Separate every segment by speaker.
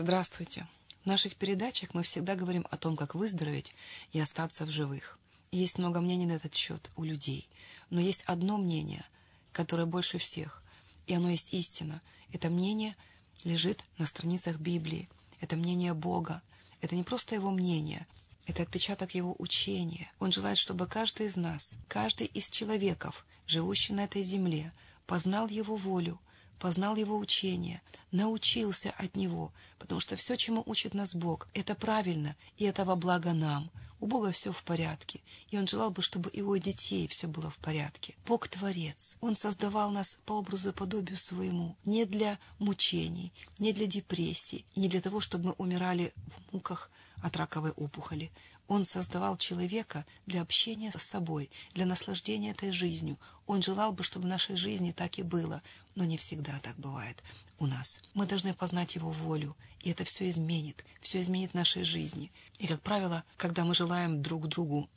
Speaker 1: Здравствуйте. В наших передачах мы всегда говорим о том, как выздороветь и остаться в живых. Есть много мнений на этот счет у людей. Но есть одно мнение, которое больше всех, и оно есть истина. Это мнение лежит на страницах Библии. Это мнение Бога. Это не просто его мнение, это отпечаток его учения. Он желает, чтобы каждый из нас, каждый из человеков, живущий на этой земле, познал его волю, познал его учение, научился от него, потому что все, чему учит нас Бог, это правильно, и это во благо нам. У Бога все в порядке, и Он желал бы, чтобы и у детей все было в порядке. Бог — Творец. Он создавал нас по образу и подобию своему, не для мучений, не для депрессии, не для того, чтобы мы умирали в муках от раковой опухоли. Он создавал человека для общения с собой, для наслаждения этой жизнью. Он желал бы, чтобы в нашей жизни так и было, но не всегда так бывает у нас. Мы должны познать Его волю, и это все изменит, все изменит нашей жизни. И, как правило, когда мы желаем друг другу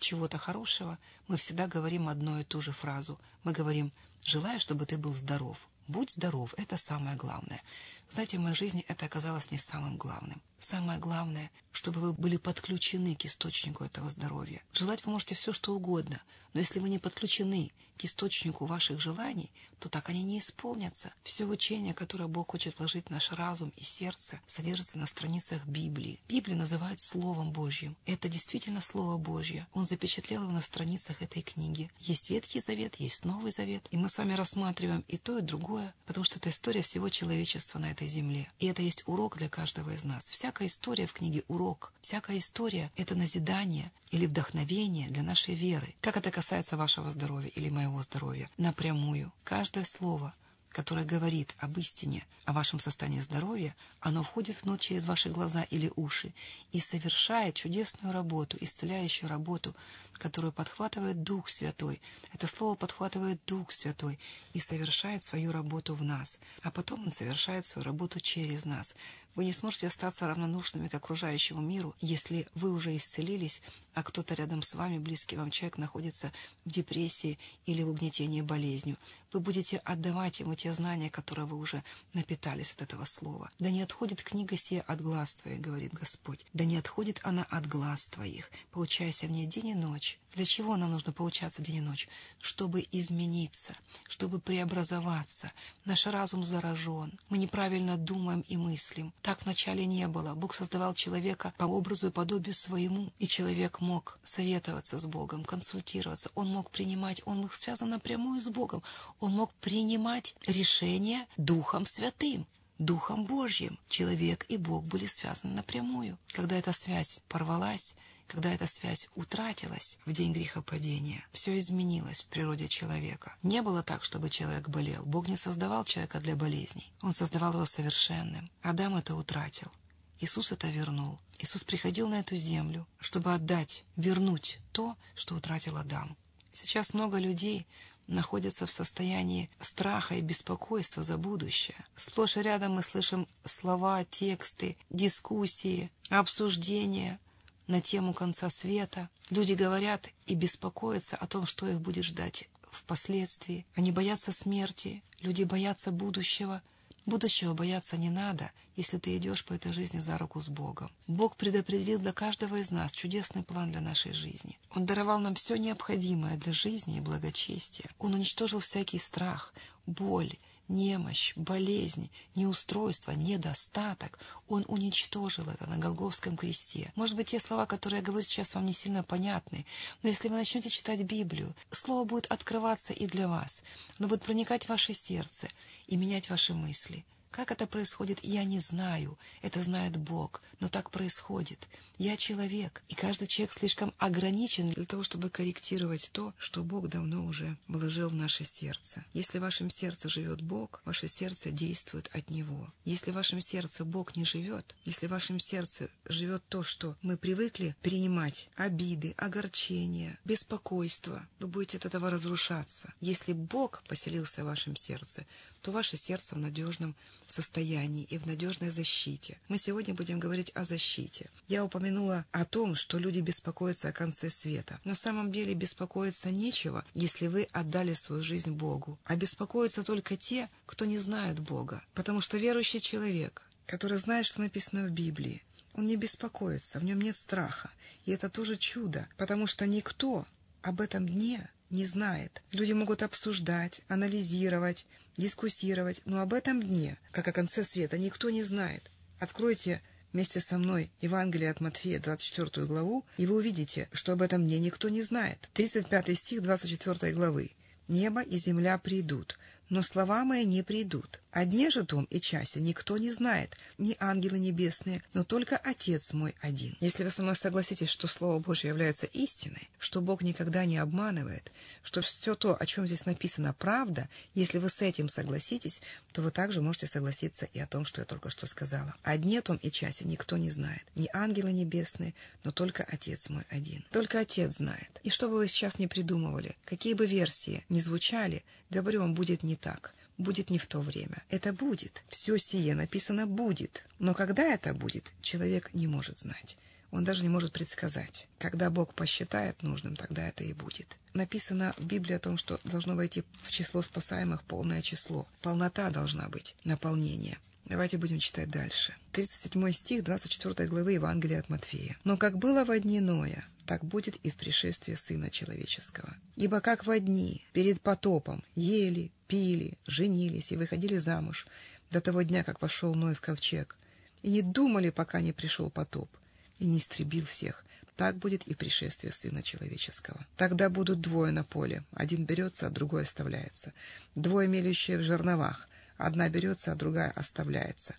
Speaker 1: чего-то хорошего, мы всегда говорим одну и ту же фразу. Мы говорим «желаю, чтобы ты был здоров». Будь здоров, это самое главное. Знаете, в моей жизни это оказалось не самым главным. Самое главное, чтобы вы были подключены к источнику этого здоровья. Желать вы можете все, что угодно, но если вы не подключены к источнику ваших желаний, то так они не исполнятся. Все учение, которое Бог хочет вложить в наш разум и сердце, содержится на страницах Библии. Библию называют Словом Божьим. Это действительно Слово Божье. Он запечатлел его на страницах этой книги. Есть Ветхий Завет, есть Новый Завет. И мы с вами рассматриваем и то, и другое, потому что это история всего человечества на этой земле. И это есть урок для каждого из нас. Вся Всякая история в книге «Урок», всякая история — это назидание или вдохновение для нашей веры. Как это касается вашего здоровья или моего здоровья? Напрямую. Каждое слово которое говорит об истине, о вашем состоянии здоровья, оно входит внутрь через ваши глаза или уши и совершает чудесную работу, исцеляющую работу, которую подхватывает Дух Святой. Это слово подхватывает Дух Святой и совершает свою работу в нас, а потом он совершает свою работу через нас. Вы не сможете остаться равнодушными к окружающему миру, если вы уже исцелились, а кто-то рядом с вами, близкий вам человек, находится в депрессии или в угнетении болезнью. Вы будете отдавать ему те знания, которые вы уже напитались от этого слова. «Да не отходит книга сия от глаз твоих», — говорит Господь. «Да не отходит она от глаз твоих. Поучайся в ней день и ночь». Для чего нам нужно поучаться день и ночь? Чтобы измениться, чтобы преобразоваться. Наш разум заражен. Мы неправильно думаем и мыслим. Так вначале не было. Бог создавал человека по образу и подобию своему. И человек мог советоваться с Богом, консультироваться. Он мог принимать, он был связан напрямую с Богом. Он мог принимать решения Духом Святым. Духом Божьим. Человек и Бог были связаны напрямую. Когда эта связь порвалась, когда эта связь утратилась в день грехопадения, все изменилось в природе человека. Не было так, чтобы человек болел. Бог не создавал человека для болезней. Он создавал его совершенным. Адам это утратил. Иисус это вернул. Иисус приходил на эту землю, чтобы отдать, вернуть то, что утратил Адам. Сейчас много людей находятся в состоянии страха и беспокойства за будущее. Сплошь и рядом мы слышим слова, тексты, дискуссии, обсуждения – на тему конца света. Люди говорят и беспокоятся о том, что их будет ждать впоследствии. Они боятся смерти, люди боятся будущего. Будущего бояться не надо, если ты идешь по этой жизни за руку с Богом. Бог предопределил для каждого из нас чудесный план для нашей жизни. Он даровал нам все необходимое для жизни и благочестия. Он уничтожил всякий страх, боль, немощь, болезнь, неустройство, недостаток. Он уничтожил это на Голговском кресте. Может быть, те слова, которые я говорю сейчас, вам не сильно понятны, но если вы начнете читать Библию, Слово будет открываться и для вас. Оно будет проникать в ваше сердце и менять ваши мысли. Как это происходит, я не знаю. Это знает Бог. Но так происходит. Я человек, и каждый человек слишком ограничен для того, чтобы корректировать то, что Бог давно уже вложил в наше сердце. Если в вашем сердце живет Бог, ваше сердце действует от Него. Если в вашем сердце Бог не живет, если в вашем сердце живет то, что мы привыкли принимать, обиды, огорчения, беспокойство, вы будете от этого разрушаться. Если Бог поселился в вашем сердце, то ваше сердце в надежном состоянии и в надежной защите. Мы сегодня будем говорить о защите. Я упомянула о том, что люди беспокоятся о конце света. На самом деле беспокоиться нечего, если вы отдали свою жизнь Богу. А беспокоятся только те, кто не знает Бога. Потому что верующий человек, который знает, что написано в Библии. Он не беспокоится, в нем нет страха. И это тоже чудо, потому что никто об этом дне не знает. Люди могут обсуждать, анализировать, дискуссировать, но об этом дне, как о конце света, никто не знает. Откройте вместе со мной Евангелие от Матфея, 24 главу, и вы увидите, что об этом дне никто не знает. 35 стих 24 главы. «Небо и земля придут, но слова мои не придут. О дне же том и часе никто не знает, ни ангелы небесные, но только Отец мой один. Если вы со мной согласитесь, что Слово Божье является истиной, что Бог никогда не обманывает, что все то, о чем здесь написано, правда, если вы с этим согласитесь, то вы также можете согласиться и о том, что я только что сказала. О дне том и часе никто не знает, ни ангелы небесные, но только Отец мой один. Только Отец знает. И что бы вы сейчас не придумывали, какие бы версии не звучали, говорю вам, будет не так будет не в то время. Это будет. Все сие написано «будет». Но когда это будет, человек не может знать. Он даже не может предсказать. Когда Бог посчитает нужным, тогда это и будет. Написано в Библии о том, что должно войти в число спасаемых полное число. Полнота должна быть, наполнение. Давайте будем читать дальше. 37 стих 24 главы Евангелия от Матфея. «Но как было во дни Ноя, так будет и в пришествии Сына Человеческого. Ибо как во дни перед потопом ели, пили, женились и выходили замуж до того дня, как вошел Ной в ковчег, и не думали, пока не пришел потоп, и не истребил всех, так будет и пришествие Сына Человеческого. Тогда будут двое на поле, один берется, а другой оставляется. Двое мелющие в жерновах, одна берется, а другая оставляется.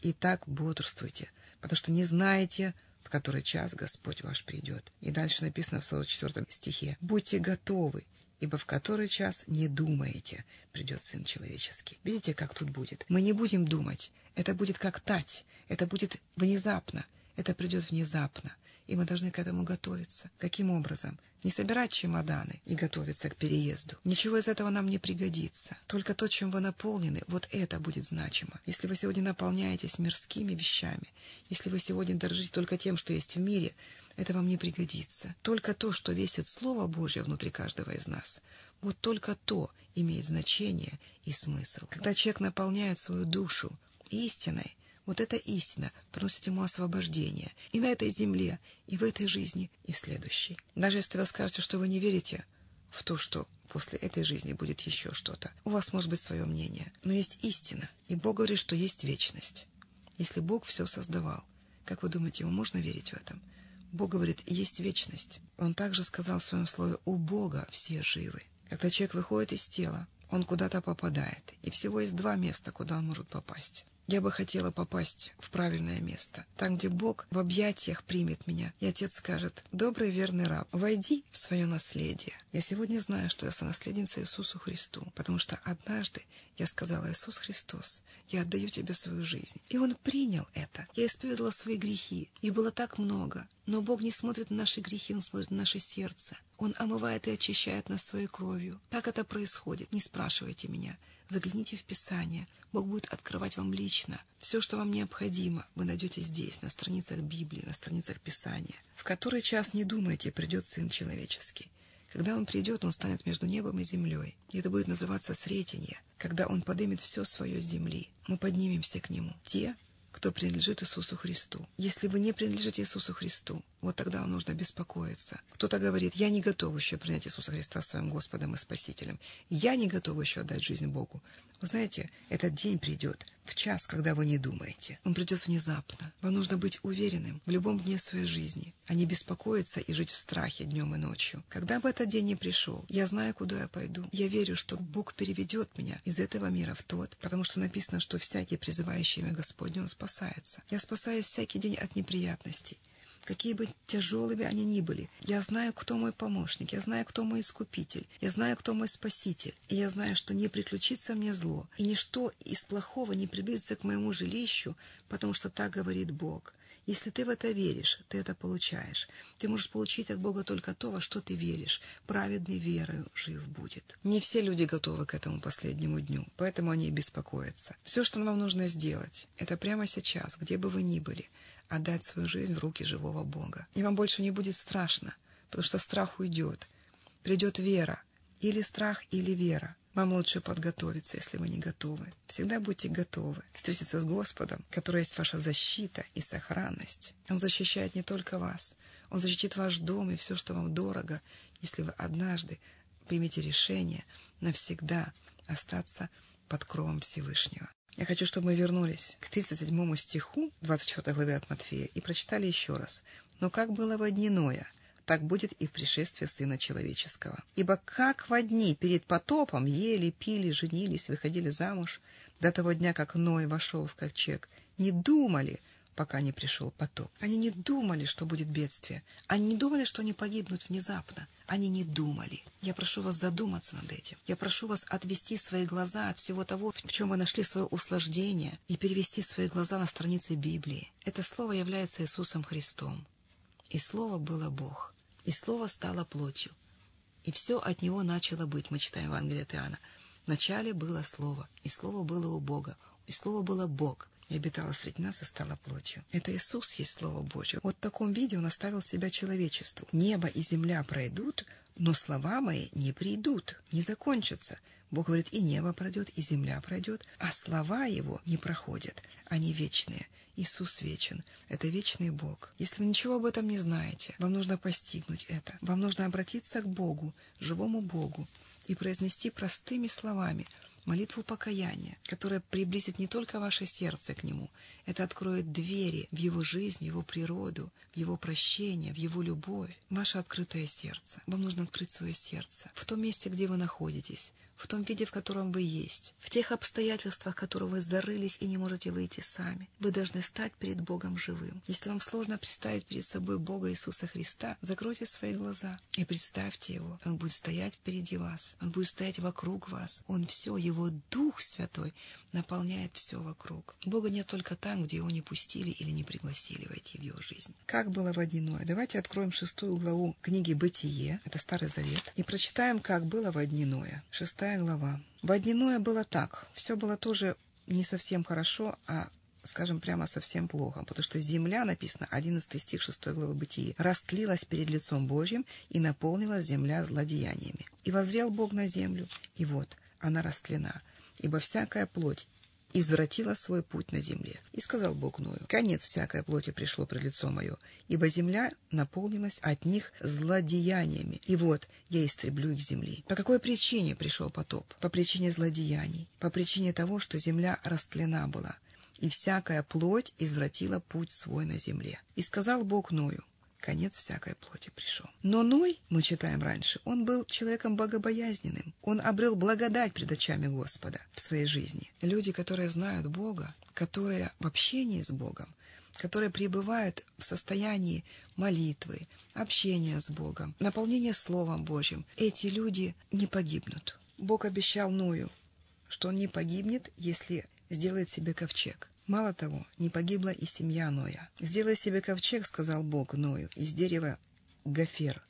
Speaker 1: И так бодрствуйте, потому что не знаете, в который час Господь ваш придет. И дальше написано в 44 стихе. «Будьте готовы, ибо в который час не думаете, придет Сын Человеческий». Видите, как тут будет? Мы не будем думать. Это будет как тать. Это будет внезапно. Это придет внезапно и мы должны к этому готовиться. Каким образом? Не собирать чемоданы и готовиться к переезду. Ничего из этого нам не пригодится. Только то, чем вы наполнены, вот это будет значимо. Если вы сегодня наполняетесь мирскими вещами, если вы сегодня дорожите только тем, что есть в мире, это вам не пригодится. Только то, что весит Слово Божье внутри каждого из нас, вот только то имеет значение и смысл. Когда человек наполняет свою душу истиной, вот эта истина приносит ему освобождение и на этой земле, и в этой жизни, и в следующей. Даже если вы скажете, что вы не верите в то, что после этой жизни будет еще что-то, у вас может быть свое мнение. Но есть истина, и Бог говорит, что есть вечность. Если Бог все создавал, как вы думаете, ему можно верить в этом? Бог говорит, есть вечность. Он также сказал в своем слове, у Бога все живы. Когда человек выходит из тела, он куда-то попадает. И всего есть два места, куда он может попасть. Я бы хотела попасть в правильное место, там, где Бог в объятиях примет меня, и Отец скажет, «Добрый верный раб, войди в свое наследие». Я сегодня знаю, что я сонаследница Иисусу Христу, потому что однажды я сказала, «Иисус Христос, я отдаю тебе свою жизнь». И Он принял это. Я исповедовала свои грехи, их было так много. Но Бог не смотрит на наши грехи, Он смотрит на наше сердце. Он омывает и очищает нас своей кровью. Так это происходит. Не спрашивайте меня. Загляните в Писание. Бог будет открывать вам лично. Все, что вам необходимо, вы найдете здесь, на страницах Библии, на страницах Писания. В который час не думайте, придет Сын Человеческий. Когда Он придет, Он станет между небом и землей. И это будет называться Сретенье, когда Он поднимет все свое с земли. Мы поднимемся к Нему. Те, кто принадлежит Иисусу Христу. Если вы не принадлежите Иисусу Христу, вот тогда нужно беспокоиться. Кто-то говорит, я не готов еще принять Иисуса Христа своим Господом и Спасителем. Я не готов еще отдать жизнь Богу. Вы знаете, этот день придет в час, когда вы не думаете. Он придет внезапно. Вам нужно быть уверенным в любом дне своей жизни, а не беспокоиться и жить в страхе днем и ночью. Когда бы этот день не пришел, я знаю, куда я пойду. Я верю, что Бог переведет меня из этого мира в тот, потому что написано, что всякий, призывающий имя Господне, он спасается. Я спасаюсь всякий день от неприятностей какие бы тяжелыми они ни были. Я знаю, кто мой помощник, я знаю, кто мой искупитель, я знаю, кто мой спаситель, и я знаю, что не приключится мне зло, и ничто из плохого не приблизится к моему жилищу, потому что так говорит Бог. Если ты в это веришь, ты это получаешь. Ты можешь получить от Бога только то, во что ты веришь. Праведный верою жив будет. Не все люди готовы к этому последнему дню, поэтому они беспокоятся. Все, что вам нужно сделать, это прямо сейчас, где бы вы ни были – отдать свою жизнь в руки живого Бога. И вам больше не будет страшно, потому что страх уйдет. Придет вера. Или страх, или вера. Вам лучше подготовиться, если вы не готовы. Всегда будьте готовы встретиться с Господом, который есть ваша защита и сохранность. Он защищает не только вас, Он защитит ваш дом и все, что вам дорого, если вы однажды примете решение навсегда остаться под кровом Всевышнего. Я хочу, чтобы мы вернулись к 37 стиху 24 главы от Матфея и прочитали еще раз. «Но как было во дни Ноя, так будет и в пришествии Сына Человеческого. Ибо как во дни перед потопом ели, пили, женились, выходили замуж, до того дня, как Ной вошел в ковчег, не думали, пока не пришел потоп. Они не думали, что будет бедствие. Они не думали, что они погибнут внезапно. Они не думали. Я прошу вас задуматься над этим. Я прошу вас отвести свои глаза от всего того, в чем вы нашли свое услаждение, и перевести свои глаза на страницы Библии. Это слово является Иисусом Христом. И слово было Бог. И слово стало плотью. И все от него начало быть, мы читаем Евангелие от Иоанна. Вначале было слово, и слово было у Бога, и слово было Бог и обитала среди нас и стала плотью. Это Иисус есть Слово Божье. Вот в таком виде Он оставил себя человечеству. Небо и земля пройдут, но слова мои не придут, не закончатся. Бог говорит, и небо пройдет, и земля пройдет, а слова Его не проходят, они вечные. Иисус вечен. Это вечный Бог. Если вы ничего об этом не знаете, вам нужно постигнуть это. Вам нужно обратиться к Богу, живому Богу, и произнести простыми словами – молитву покаяния, которая приблизит не только ваше сердце к Нему, это откроет двери в Его жизнь, в Его природу, в Его прощение, в Его любовь, ваше открытое сердце. Вам нужно открыть свое сердце в том месте, где вы находитесь, в том виде, в котором вы есть, в тех обстоятельствах, в которые вы зарылись и не можете выйти сами. Вы должны стать перед Богом живым. Если вам сложно представить перед собой Бога Иисуса Христа, закройте свои глаза и представьте Его. Он будет стоять впереди вас, Он будет стоять вокруг вас. Он все, Его Дух Святой наполняет все вокруг. Бога нет только там, где Его не пустили или не пригласили войти в Его жизнь. Как было водяное? Давайте откроем шестую главу книги «Бытие», это Старый Завет, и прочитаем, как было водяное. Шестая Шестая глава. Водяное было так. Все было тоже не совсем хорошо, а скажем прямо, совсем плохо, потому что земля, написано 11 стих 6 главы Бытии, растлилась перед лицом Божьим и наполнилась земля злодеяниями. И возрел Бог на землю, и вот она растлена, ибо всякая плоть извратила свой путь на земле. И сказал Бог Ною, конец всякой плоти пришло пред лицо мое, ибо земля наполнилась от них злодеяниями. И вот я истреблю их земли. По какой причине пришел потоп? По причине злодеяний, по причине того, что земля растлена была, и всякая плоть извратила путь свой на земле. И сказал Бог Ною, конец всякой плоти пришел. Но Ной, мы читаем раньше, он был человеком богобоязненным. Он обрел благодать пред очами Господа в своей жизни. Люди, которые знают Бога, которые в общении с Богом, которые пребывают в состоянии молитвы, общения с Богом, наполнения Словом Божьим, эти люди не погибнут. Бог обещал Ною, что он не погибнет, если сделает себе ковчег. Мало того, не погибла и семья Ноя. «Сделай себе ковчег», — сказал Бог Ною, — «из дерева гофер.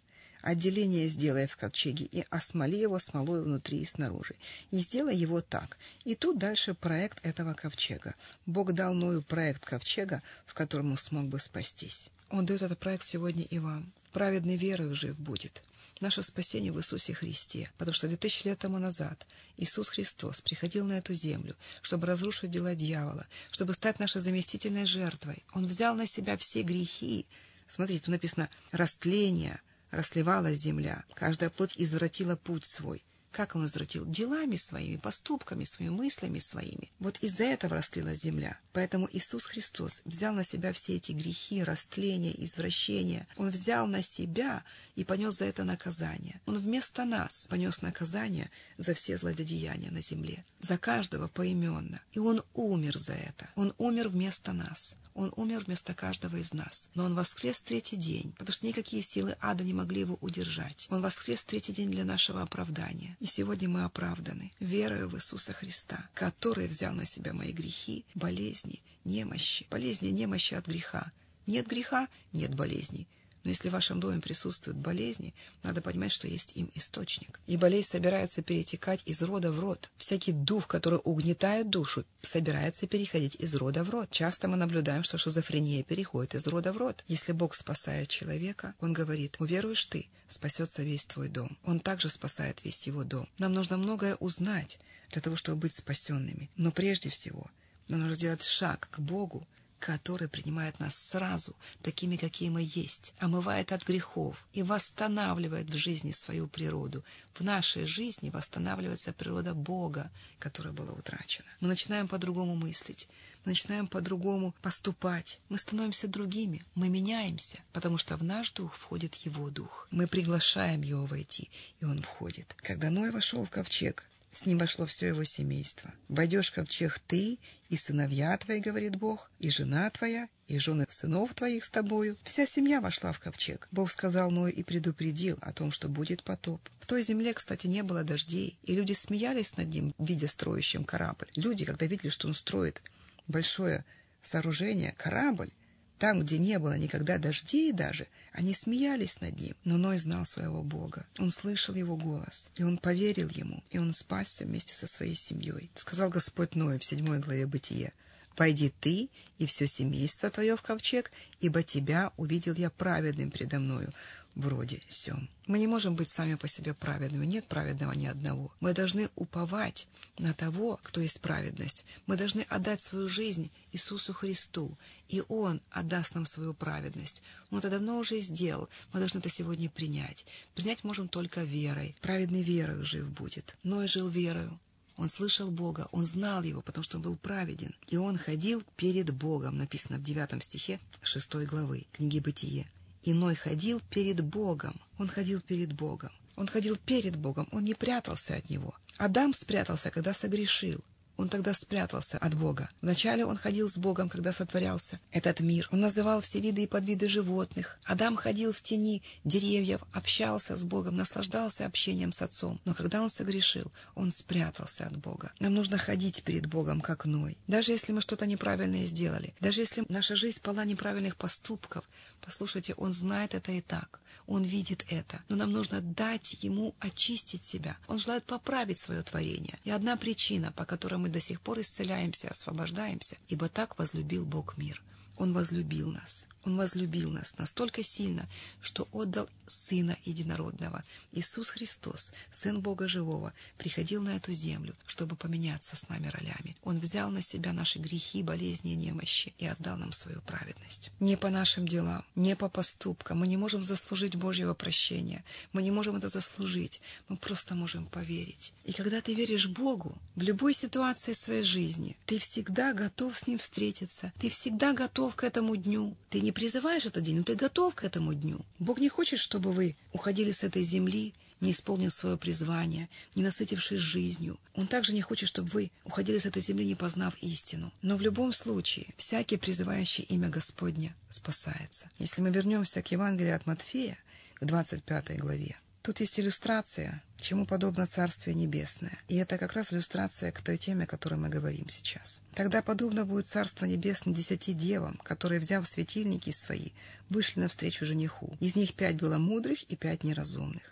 Speaker 1: Отделение сделай в ковчеге и осмоли его смолой внутри и снаружи. И сделай его так. И тут дальше проект этого ковчега. Бог дал Ною проект ковчега, в котором он смог бы спастись. Он дает этот проект сегодня и вам. Праведный верой жив будет наше спасение в Иисусе Христе, потому что 2000 лет тому назад Иисус Христос приходил на эту землю, чтобы разрушить дела дьявола, чтобы стать нашей заместительной жертвой. Он взял на себя все грехи. Смотрите, тут написано «растление», «расливалась земля», каждая плоть извратила путь свой. Как он извратил? Делами своими, поступками своими, мыслями своими. Вот из-за этого растлилась земля. Поэтому Иисус Христос взял на себя все эти грехи, растления, извращения. Он взял на себя и понес за это наказание. Он вместо нас понес наказание за все злодеяния на земле. За каждого поименно. И Он умер за это. Он умер вместо нас. Он умер вместо каждого из нас. Но Он воскрес третий день, потому что никакие силы ада не могли его удержать. Он воскрес третий день для нашего оправдания. И сегодня мы оправданы верою в Иисуса Христа, который взял на себя мои грехи, болезни, немощи. Болезни, немощи от греха. Нет греха — нет болезней. Но если в вашем доме присутствуют болезни, надо понимать, что есть им источник. И болезнь собирается перетекать из рода в род. Всякий дух, который угнетает душу, собирается переходить из рода в род. Часто мы наблюдаем, что шизофрения переходит из рода в род. Если Бог спасает человека, Он говорит, уверуешь ты, спасется весь твой дом. Он также спасает весь его дом. Нам нужно многое узнать для того, чтобы быть спасенными. Но прежде всего, нам нужно сделать шаг к Богу, который принимает нас сразу, такими, какие мы есть, омывает от грехов и восстанавливает в жизни свою природу. В нашей жизни восстанавливается природа Бога, которая была утрачена. Мы начинаем по-другому мыслить, мы начинаем по-другому поступать. Мы становимся другими, мы меняемся, потому что в наш дух входит Его дух. Мы приглашаем Его войти, и Он входит. Когда Ной вошел в ковчег, с ним вошло все его семейство. «Войдешь ковчег ты и сыновья твои, — говорит Бог, — и жена твоя, и жены сынов твоих с тобою. Вся семья вошла в ковчег. Бог сказал Ной и предупредил о том, что будет потоп. В той земле, кстати, не было дождей, и люди смеялись над ним, видя строящим корабль. Люди, когда видели, что он строит большое сооружение, корабль, там, где не было никогда дождей даже, они смеялись над ним. Но Ной знал своего Бога. Он слышал его голос, и он поверил ему, и он спасся вместе со своей семьей. Сказал Господь Ной в седьмой главе Бытия, «Войди ты и все семейство твое в ковчег, ибо тебя увидел я праведным предо мною, вроде сём. Мы не можем быть сами по себе праведными. Нет праведного ни одного. Мы должны уповать на того, кто есть праведность. Мы должны отдать свою жизнь Иисусу Христу, и Он отдаст нам свою праведность. Он это давно уже сделал. Мы должны это сегодня принять. Принять можем только верой. Праведный верою жив будет. Ной жил верою. Он слышал Бога, он знал Его, потому что он был праведен. И он ходил перед Богом, написано в 9 стихе 6 главы книги «Бытие». Иной ходил перед Богом. Он ходил перед Богом. Он ходил перед Богом, он не прятался от Него. Адам спрятался, когда согрешил. Он тогда спрятался от Бога. Вначале он ходил с Богом, когда сотворялся этот мир. Он называл все виды и подвиды животных. Адам ходил в тени деревьев, общался с Богом, наслаждался общением с Отцом. Но когда он согрешил, он спрятался от Бога. Нам нужно ходить перед Богом, как Ной. Даже если мы что-то неправильное сделали, даже если наша жизнь полна неправильных поступков, послушайте, Он знает это и так. Он видит это. Но нам нужно дать Ему очистить себя. Он желает поправить свое творение. И одна причина, по которой мы до сих пор исцеляемся, освобождаемся, ибо так возлюбил Бог мир. Он возлюбил нас. Он возлюбил нас настолько сильно, что отдал Сына Единородного. Иисус Христос, Сын Бога Живого, приходил на эту землю, чтобы поменяться с нами ролями. Он взял на себя наши грехи, болезни и немощи и отдал нам свою праведность. Не по нашим делам, не по поступкам. Мы не можем заслужить Божьего прощения. Мы не можем это заслужить. Мы просто можем поверить. И когда ты веришь Богу, в любой ситуации своей жизни, ты всегда готов с Ним встретиться. Ты всегда готов к этому дню. Ты не призываешь этот день, но ты готов к этому дню. Бог не хочет, чтобы вы уходили с этой земли, не исполнив свое призвание, не насытившись жизнью. Он также не хочет, чтобы вы уходили с этой земли, не познав истину. Но в любом случае, всякий, призывающий имя Господня, спасается. Если мы вернемся к Евангелию от Матфея, к 25 главе, Тут есть иллюстрация, чему подобно Царствие Небесное. И это как раз иллюстрация к той теме, о которой мы говорим сейчас. Тогда подобно будет Царство Небесное десяти девам, которые, взяв светильники свои, вышли навстречу жениху. Из них пять было мудрых и пять неразумных.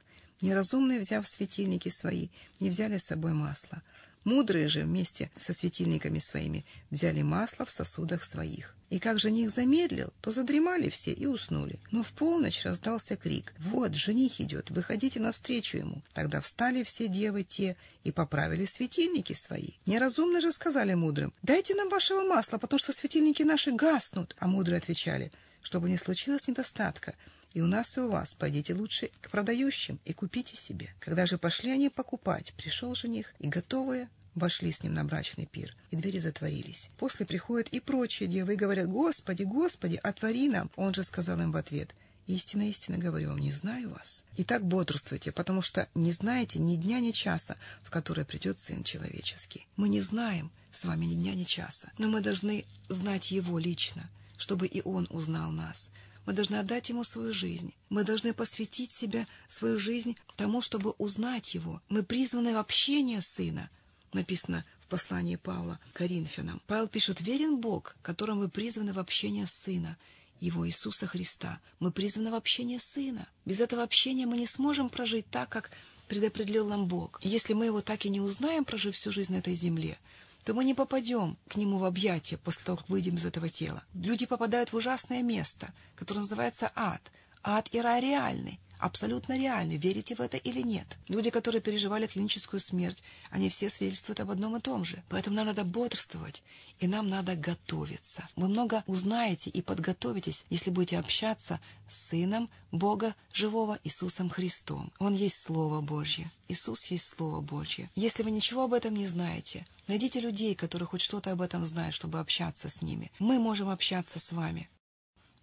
Speaker 1: Неразумные, взяв светильники свои, не взяли с собой масло. Мудрые же вместе со светильниками своими взяли масло в сосудах своих. И как жених замедлил, то задремали все и уснули. Но в полночь раздался крик «Вот, жених идет, выходите навстречу ему». Тогда встали все девы те и поправили светильники свои. Неразумно же сказали мудрым «Дайте нам вашего масла, потому что светильники наши гаснут». А мудрые отвечали «Чтобы не случилось недостатка, и у нас, и у вас. Пойдите лучше к продающим и купите себе. Когда же пошли они покупать, пришел жених, и готовые вошли с ним на брачный пир, и двери затворились. После приходят и прочие девы и говорят, «Господи, Господи, отвори нам!» Он же сказал им в ответ, «Истинно, истинно говорю вам, не знаю вас». Итак, бодрствуйте, потому что не знаете ни дня, ни часа, в который придет Сын Человеческий. Мы не знаем с вами ни дня, ни часа, но мы должны знать Его лично, чтобы и Он узнал нас, мы должны отдать Ему свою жизнь. Мы должны посвятить себя, свою жизнь тому, чтобы узнать Его. Мы призваны в общение Сына. Написано в послании Павла Коринфянам. Павел пишет, «Верен Бог, которым вы призваны в общение Сына, Его Иисуса Христа. Мы призваны в общение Сына. Без этого общения мы не сможем прожить так, как предопределил нам Бог. Если мы Его так и не узнаем, прожив всю жизнь на этой земле, то мы не попадем к Нему в объятия после того, как выйдем из этого тела. Люди попадают в ужасное место, которое называется ад. Ад и рай реальный абсолютно реальны, верите в это или нет. Люди, которые переживали клиническую смерть, они все свидетельствуют об одном и том же. Поэтому нам надо бодрствовать, и нам надо готовиться. Вы много узнаете и подготовитесь, если будете общаться с Сыном Бога Живого Иисусом Христом. Он есть Слово Божье. Иисус есть Слово Божье. Если вы ничего об этом не знаете, найдите людей, которые хоть что-то об этом знают, чтобы общаться с ними. Мы можем общаться с вами.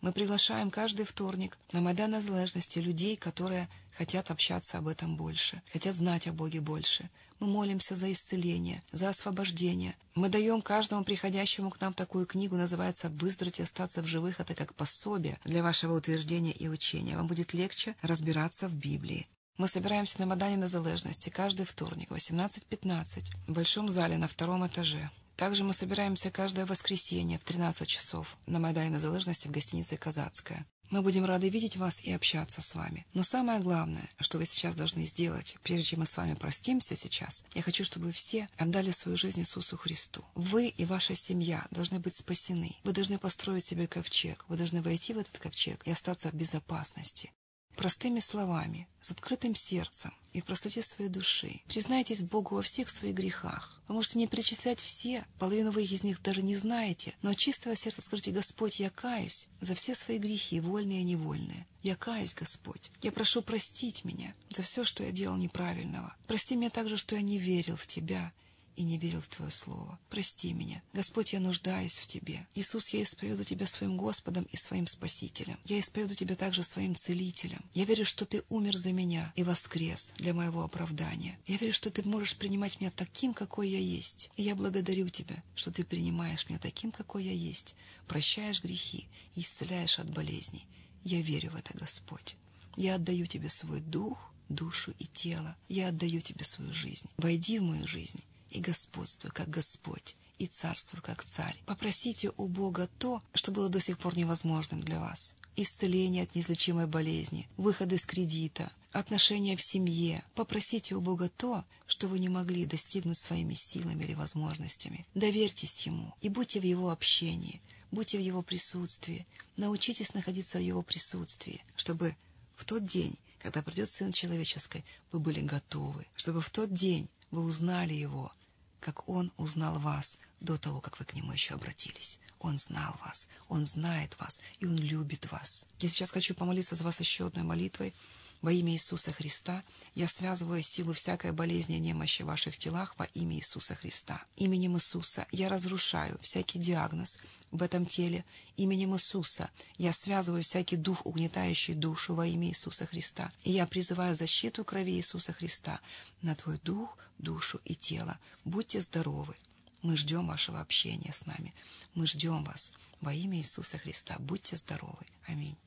Speaker 1: Мы приглашаем каждый вторник на Майдан Незалежности людей, которые хотят общаться об этом больше, хотят знать о Боге больше. Мы молимся за исцеление, за освобождение. Мы даем каждому приходящему к нам такую книгу, называется «Выздороветь и остаться в живых». Это как пособие для вашего утверждения и учения. Вам будет легче разбираться в Библии. Мы собираемся на Мадане Незалежности каждый вторник в 18.15 в Большом зале на втором этаже. Также мы собираемся каждое воскресенье в 13 часов на Майдане Незалежности в гостинице «Казацкая». Мы будем рады видеть вас и общаться с вами. Но самое главное, что вы сейчас должны сделать, прежде чем мы с вами простимся сейчас, я хочу, чтобы вы все отдали свою жизнь Иисусу Христу. Вы и ваша семья должны быть спасены. Вы должны построить себе ковчег. Вы должны войти в этот ковчег и остаться в безопасности простыми словами, с открытым сердцем и в простоте своей души. Признайтесь Богу во всех своих грехах. Вы можете не перечислять все, половину вы из них даже не знаете, но от чистого сердца скажите, Господь, я каюсь за все свои грехи, вольные и невольные. Я каюсь, Господь. Я прошу простить меня за все, что я делал неправильного. Прости меня также, что я не верил в Тебя и не верил в Твое Слово. Прости меня. Господь, я нуждаюсь в Тебе. Иисус, я исповеду Тебя своим Господом и своим Спасителем. Я исповеду Тебя также своим Целителем. Я верю, что Ты умер за меня и воскрес для моего оправдания. Я верю, что Ты можешь принимать меня таким, какой я есть. И я благодарю Тебя, что Ты принимаешь меня таким, какой я есть, прощаешь грехи и исцеляешь от болезней. Я верю в это, Господь. Я отдаю Тебе свой дух, душу и тело. Я отдаю Тебе свою жизнь. Войди в мою жизнь и господствуй, как Господь, и царствуй, как царь. Попросите у Бога то, что было до сих пор невозможным для вас. Исцеление от неизлечимой болезни, выход из кредита, отношения в семье. Попросите у Бога то, что вы не могли достигнуть своими силами или возможностями. Доверьтесь Ему и будьте в Его общении, будьте в Его присутствии. Научитесь находиться в Его присутствии, чтобы в тот день, когда придет Сын Человеческий, вы были готовы, чтобы в тот день вы узнали Его, как Он узнал вас до того, как вы к Нему еще обратились. Он знал вас, Он знает вас, и Он любит вас. Я сейчас хочу помолиться за вас еще одной молитвой. Во имя Иисуса Христа я связываю силу всякой болезни и немощи в ваших телах во имя Иисуса Христа. Именем Иисуса я разрушаю всякий диагноз в этом теле. Именем Иисуса я связываю всякий дух, угнетающий душу во имя Иисуса Христа. И я призываю защиту крови Иисуса Христа на твой дух, душу и тело. Будьте здоровы. Мы ждем вашего общения с нами. Мы ждем вас во имя Иисуса Христа. Будьте здоровы. Аминь.